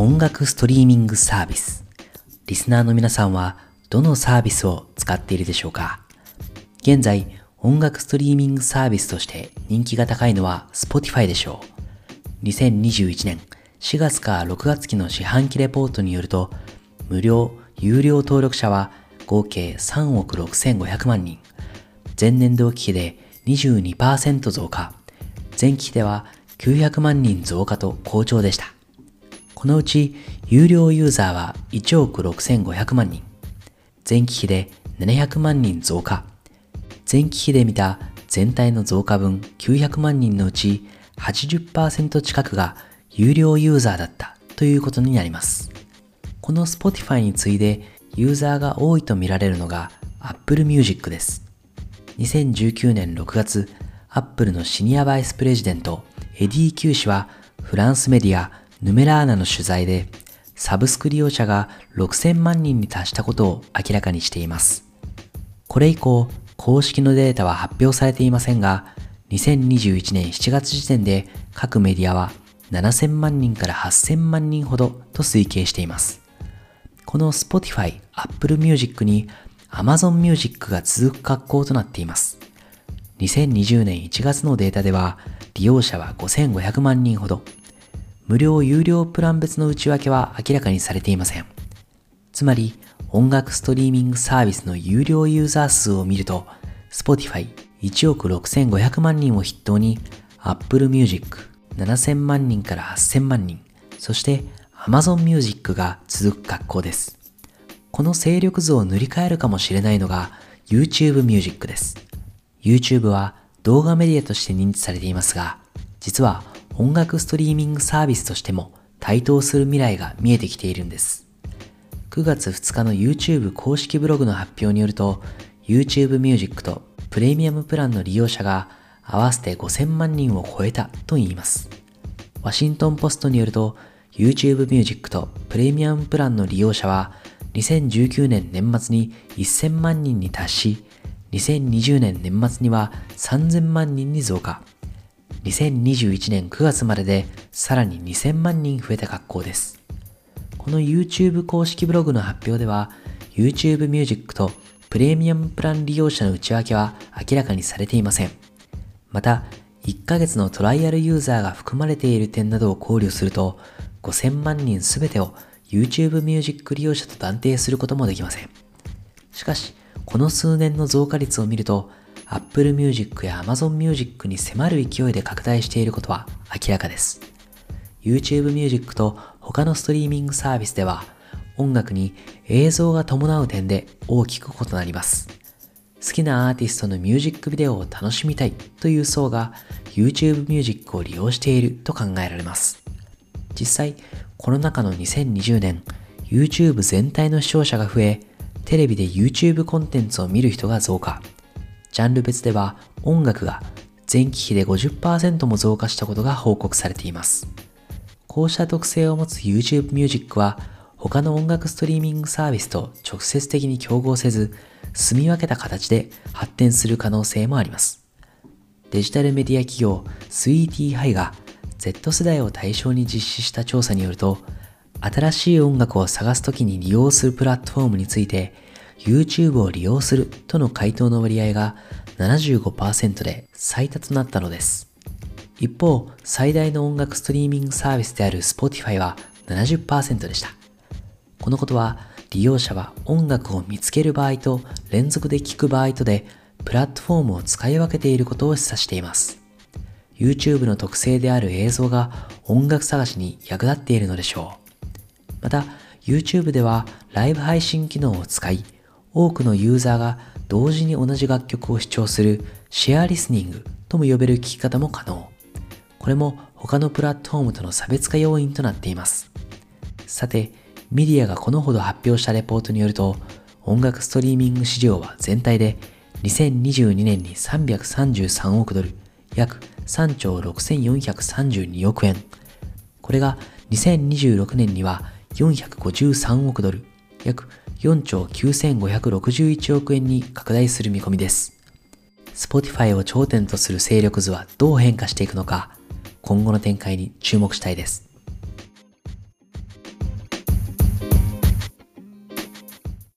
音楽ストリーミングサービス。リスナーの皆さんはどのサービスを使っているでしょうか？現在、音楽ストリーミングサービスとして人気が高いのは Spotify でしょう。2021年4月か6月期の四半期レポートによると、無料、有料登録者は合計3億6500万人。前年同期比で22%増加。前期では900万人増加と好調でした。このうち有料ユーザーは1億6500万人。前期比で700万人増加。前期比で見た全体の増加分900万人のうち80%近くが有料ユーザーだったということになります。この Spotify に次いでユーザーが多いと見られるのが Apple Music です。2019年6月、Apple のシニアバイスプレジデント、エディ・キュー氏は、フランスメディア、ヌメラマの取材で、サブスク利用者が6000万人に達したことを明らかにしています。これ以降、公式のデータは発表されていませんが、2021年7月時点で各メディアは7000万人から8000万人ほどと推計しています。この Spotify、Apple Music に Amazon Music が続く格好となっています。2020年1月のデータでは、利用者は5500万人ほど。無料有料プラン別の内訳は明らかにされていません。つまり、音楽ストリーミングサービスの有料ユーザー数を見ると、Spotify 1億6500万人を筆頭に、Apple Music 7000万人から8000万人、そして Amazon Music が続く格好です。この勢力図を塗り替えるかもしれないのが YouTube Music です。YouTube は動画メディアとして認知されていますが、実は音楽ストリーミングサービスとしても台頭する未来が見えてきているんです。9月2日の YouTube 公式ブログの発表によると、YouTube Music とプレミアムプランの利用者が合わせて5000万人を超えたと言います。ワシントンポストによると、YouTube Music とプレミアムプランの利用者は2019年年末に1000万人に達し、2020年年末には3000万人に増加。2021年9月まででさらに2000万人増えた格好です。この YouTube 公式ブログの発表では、YouTube Music とプレミアムプラン利用者の内訳は明らかにされていません。また、1ヶ月のトライアルユーザーが含まれている点などを考慮すると、5000万人すべてを YouTube Music 利用者と断定することもできません。しかし、この数年の増加率を見ると、Apple Music や Amazon Music に迫る勢いで拡大していることは明らかです。YouTube Music と他のストリーミングサービスでは、音楽に映像が伴う点で大きく異なります。好きなアーティストのミュージックビデオを楽しみたいという層が YouTube Music を利用していると考えられます。実際、コロナ禍の2020年、YouTube 全体の視聴者が増え、テレビで YouTube コンテンツを見る人が増加。ジャンル別では音楽が前期比で50%も増加したことが報告されています。こうした特性を持つ YouTube Music は他の音楽ストリーミングサービスと直接的に競合せず、住み分けた形で発展する可能性もあります。デジタルメディア企業スイーティーハイが Z 世代を対象に実施した調査によると、新しい音楽を探すときに利用するプラットフォームについて、YouTube を利用するとの回答の割合が75%で最多となったのです。一方、最大の音楽ストリーミングサービスである Spotify は70%でした。このことは、利用者は音楽を見つける場合と連続で聴く場合とで、プラットフォームを使い分けていることを示唆しています。YouTube の特性である映像が音楽探しに役立っているのでしょう。また、YouTube ではライブ配信機能を使い、多くのユーザーが同時に同じ楽曲を視聴するシェアリスニングとも呼べる聞き方も可能。これも他のプラットフォームとの差別化要因となっています。さて、メディアがこのほど発表したレポートによると、音楽ストリーミング市場は全体で2022年に333億ドル、約3兆6432億円。これが2026年には453億ドル、約4兆9561億円に拡大する見込みです。Spotify を頂点とする勢力図はどう変化していくのか、今後の展開に注目したいです。